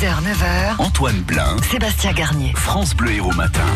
6h, 9h. Antoine Blin, Sébastien Garnier. France Bleu Héros Matin.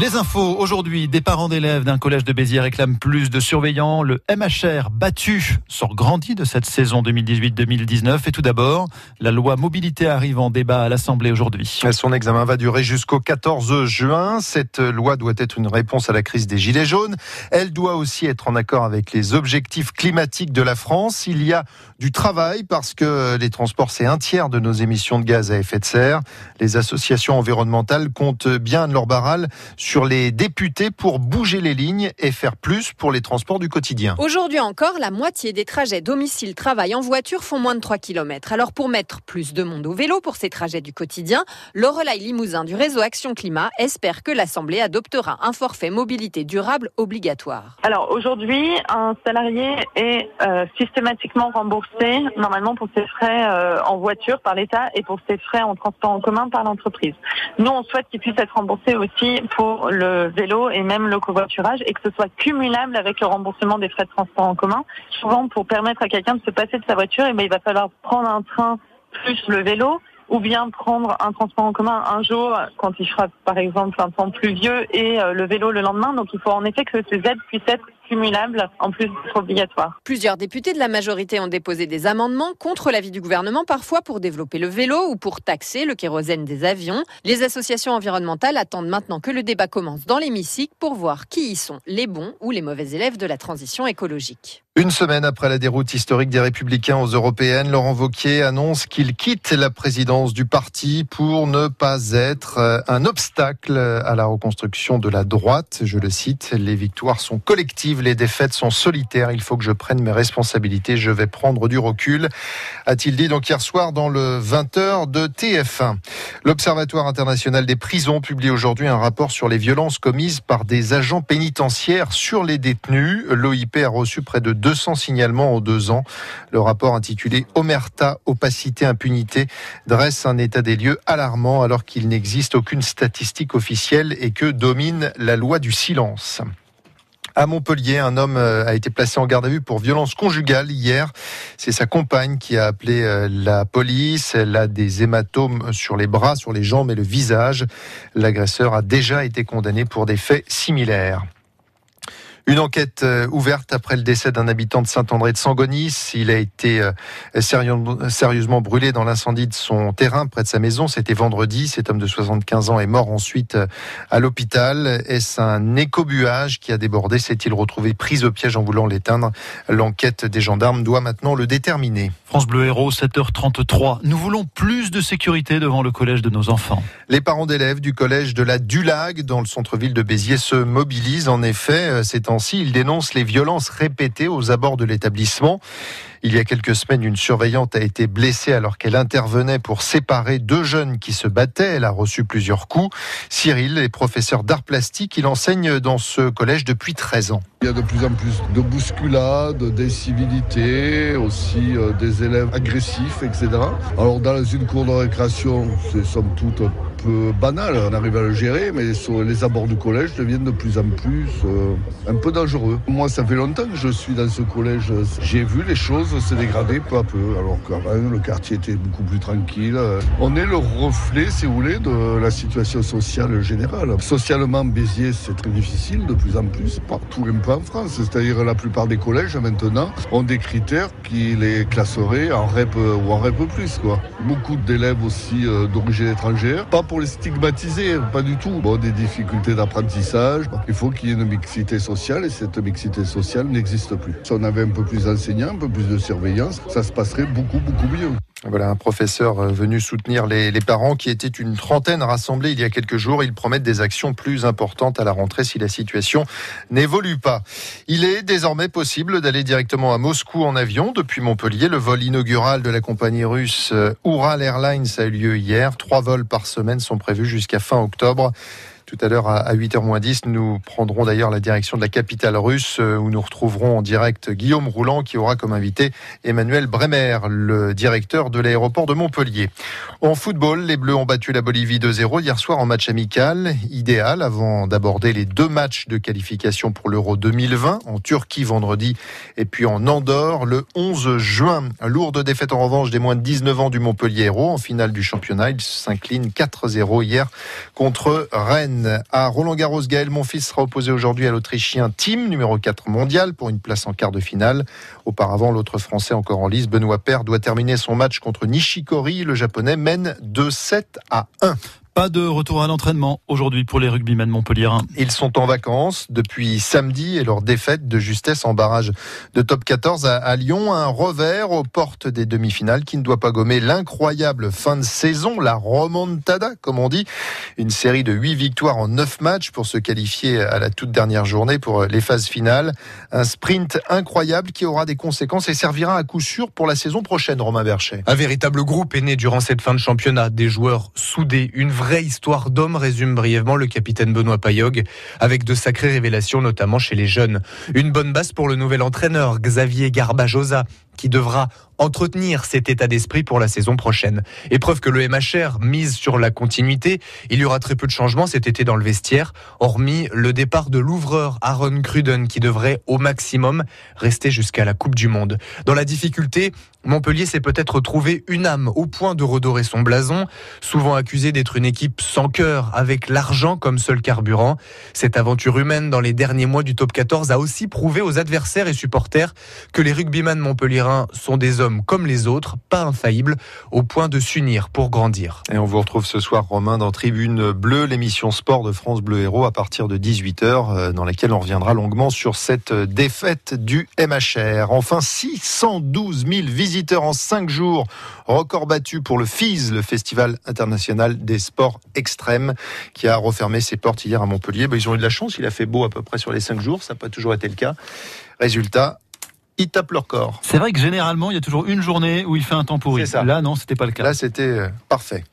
Les infos aujourd'hui, des parents d'élèves d'un collège de Béziers réclament plus de surveillants. Le MHR battu sort grandi de cette saison 2018-2019. Et tout d'abord, la loi mobilité arrive en débat à l'Assemblée aujourd'hui. Son examen va durer jusqu'au 14 juin. Cette loi doit être une réponse à la crise des Gilets jaunes. Elle doit aussi être en accord avec les objectifs climatiques de la France. Il y a du travail parce que les transports, c'est un tiers de nos émissions de gaz à effet de serre. Les associations environnementales comptent bien leur barral sur les députés pour bouger les lignes et faire plus pour les transports du quotidien. Aujourd'hui encore, la moitié des trajets domicile-travail en voiture font moins de 3 km. Alors pour mettre plus de monde au vélo pour ces trajets du quotidien, Lorelai Limousin du réseau Action Climat espère que l'Assemblée adoptera un forfait mobilité durable obligatoire. Alors aujourd'hui, un salarié est euh, systématiquement remboursé normalement pour ses frais euh, en voiture par l'État et pour ses frais en transport en commun par l'entreprise. Nous, on souhaite qu'il puisse être remboursé aussi pour le vélo et même le covoiturage et que ce soit cumulable avec le remboursement des frais de transport en commun. Souvent, pour permettre à quelqu'un de se passer de sa voiture, eh ben, il va falloir prendre un train plus le vélo ou bien prendre un transport en commun un jour quand il fera par exemple un temps pluvieux et euh, le vélo le lendemain. Donc il faut en effet que ces aides puissent être cumulables en plus d'être obligatoires. Plusieurs députés de la majorité ont déposé des amendements contre l'avis du gouvernement, parfois pour développer le vélo ou pour taxer le kérosène des avions. Les associations environnementales attendent maintenant que le débat commence dans l'hémicycle pour voir qui y sont les bons ou les mauvais élèves de la transition écologique. Une semaine après la déroute historique des Républicains aux Européennes, Laurent Vauquier annonce qu'il quitte la présidence du parti pour ne pas être euh, un obstacle à la reconstruction de la droite. Je le cite, les victoires sont collectives, les défaites sont solitaires. Il faut que je prenne mes responsabilités, je vais prendre du recul, a-t-il dit donc hier soir dans le 20h de TF1. L'Observatoire international des prisons publie aujourd'hui un rapport sur les violences commises par des agents pénitentiaires sur les détenus. L'OIP a reçu près de 200 signalements en deux ans. Le rapport intitulé Omerta, opacité, impunité dresse un état des lieux alarmant alors qu'il n'existe aucune statistique officielle et que domine la loi du silence. À Montpellier, un homme euh, a été placé en garde à vue pour violence conjugale hier. C'est sa compagne qui a appelé euh, la police. Elle a des hématomes sur les bras, sur les jambes et le visage. L'agresseur a déjà été condamné pour des faits similaires. Une enquête euh, ouverte après le décès d'un habitant de Saint-André de Sangonis. Il a été euh, sérieusement brûlé dans l'incendie de son terrain près de sa maison. C'était vendredi. Cet homme de 75 ans est mort ensuite euh, à l'hôpital. Est-ce un écobuage qui a débordé? S'est-il retrouvé pris au piège en voulant l'éteindre? L'enquête des gendarmes doit maintenant le déterminer. France Bleu Héros, 7h33. Nous voulons plus de sécurité devant le collège de nos enfants. Les parents d'élèves du collège de la Dulag dans le centre-ville de Béziers se mobilisent. En effet, c'est ils dénoncent les violences répétées aux abords de l'établissement. Il y a quelques semaines, une surveillante a été blessée alors qu'elle intervenait pour séparer deux jeunes qui se battaient. Elle a reçu plusieurs coups. Cyril est professeur d'art plastique. Il enseigne dans ce collège depuis 13 ans. Il y a de plus en plus de bousculades, d'incivilité, aussi euh, des élèves agressifs, etc. Alors dans une cour de récréation, c'est somme toute banal, on arrive à le gérer, mais sur les abords du collège deviennent de plus en plus euh, un peu dangereux. Moi, ça fait longtemps que je suis dans ce collège. J'ai vu les choses se dégrader peu à peu, alors qu'avant, le quartier était beaucoup plus tranquille. On est le reflet, si vous voulez, de la situation sociale générale. Socialement, Béziers, c'est très difficile de plus en plus, partout un peu en France. C'est-à-dire la plupart des collèges, maintenant, ont des critères qui les classeraient en REP ou en REP+. Quoi. Beaucoup d'élèves aussi euh, d'origine étrangère, pas pour les stigmatiser, pas du tout. Bon, des difficultés d'apprentissage. Il faut qu'il y ait une mixité sociale et cette mixité sociale n'existe plus. Si on avait un peu plus d'enseignants, un peu plus de surveillance, ça se passerait beaucoup, beaucoup mieux. Voilà un professeur euh, venu soutenir les, parents qui étaient une trentaine rassemblés il y a quelques jours. Ils promettent des actions plus importantes à la rentrée si la situation n'évolue pas. Il est désormais possible d'aller directement à Moscou en avion depuis Montpellier. Le vol inaugural de la compagnie russe euh, Ural Airlines a eu lieu hier. Trois vols par semaine sont prévus jusqu'à fin octobre. Tout à l'heure à 8h10, nous prendrons d'ailleurs la direction de la capitale russe euh, où nous retrouverons en direct Guillaume Roulant qui aura comme invité Emmanuel Bremer, le directeur de l'aéroport de Montpellier. En football, les Bleus ont battu la Bolivie 2-0 hier soir en match amical, idéal avant d'aborder les deux matchs de qualification pour l'Euro 2020 en Turquie vendredi et puis en Andorre le 11 juin. Lourde défaite en revanche des moins de 19 ans du Montpellier Héros en finale du championnat. Il s'incline 4-0 hier contre Rennes. À Roland Garros, Gaël Monfils sera opposé aujourd'hui à l'Autrichien Tim, numéro 4 mondial, pour une place en quart de finale. Auparavant, l'autre Français encore en lice, Benoît Paire, doit terminer son match contre Nishikori. Le Japonais mène de 7 à 1. Pas de retour à l'entraînement aujourd'hui pour les rugbymen Montpellier. Ils sont en vacances depuis samedi et leur défaite de justesse en barrage de top 14 à, Lyon. Un revers aux portes des demi-finales qui ne doit pas gommer l'incroyable fin de saison, la remontada, comme on dit. Une série de 8 victoires en 9 matchs pour se qualifier à la toute dernière journée pour les phases finales. Un sprint incroyable qui aura des conséquences et servira à coup sûr pour la saison prochaine, Romain Berchet. Un véritable groupe est né durant cette fin de championnat. Des joueurs soudés, une vraie histoire d'homme, résume brièvement le capitaine Benoît Payog, avec de sacrées révélations, notamment chez les jeunes. Une bonne base pour le nouvel entraîneur, Xavier Garbajosa, qui devra entretenir cet état d'esprit pour la saison prochaine. Épreuve que le MHR mise sur la continuité. Il y aura très peu de changements cet été dans le vestiaire, hormis le départ de l'ouvreur Aaron Cruden qui devrait au maximum rester jusqu'à la Coupe du Monde. Dans la difficulté, Montpellier s'est peut-être trouvé une âme au point de redorer son blason, souvent accusé d'être une équipe sans cœur, avec l'argent comme seul carburant. Cette aventure humaine dans les derniers mois du top 14 a aussi prouvé aux adversaires et supporters que les rugbyman montpelliérains sont des hommes comme les autres, pas infaillibles, au point de s'unir pour grandir. Et on vous retrouve ce soir, Romain, dans Tribune Bleue, l'émission sport de France Bleu Héros à partir de 18h, euh, dans laquelle on reviendra longuement sur cette défaite du MHR. Enfin, 612 000 visiteurs en 5 jours. Record battu pour le FIS, le Festival international des sports extrêmes, qui a refermé ses portes hier à Montpellier. Ben, ils ont eu de la chance, il a fait beau à peu près sur les 5 jours, ça n'a pas toujours été le cas. Résultat, ils tapent leur corps. C'est vrai que généralement, il y a toujours une journée où il fait un temps pourri. Ça. Là, non, c'était pas le cas. Là, c'était euh, parfait.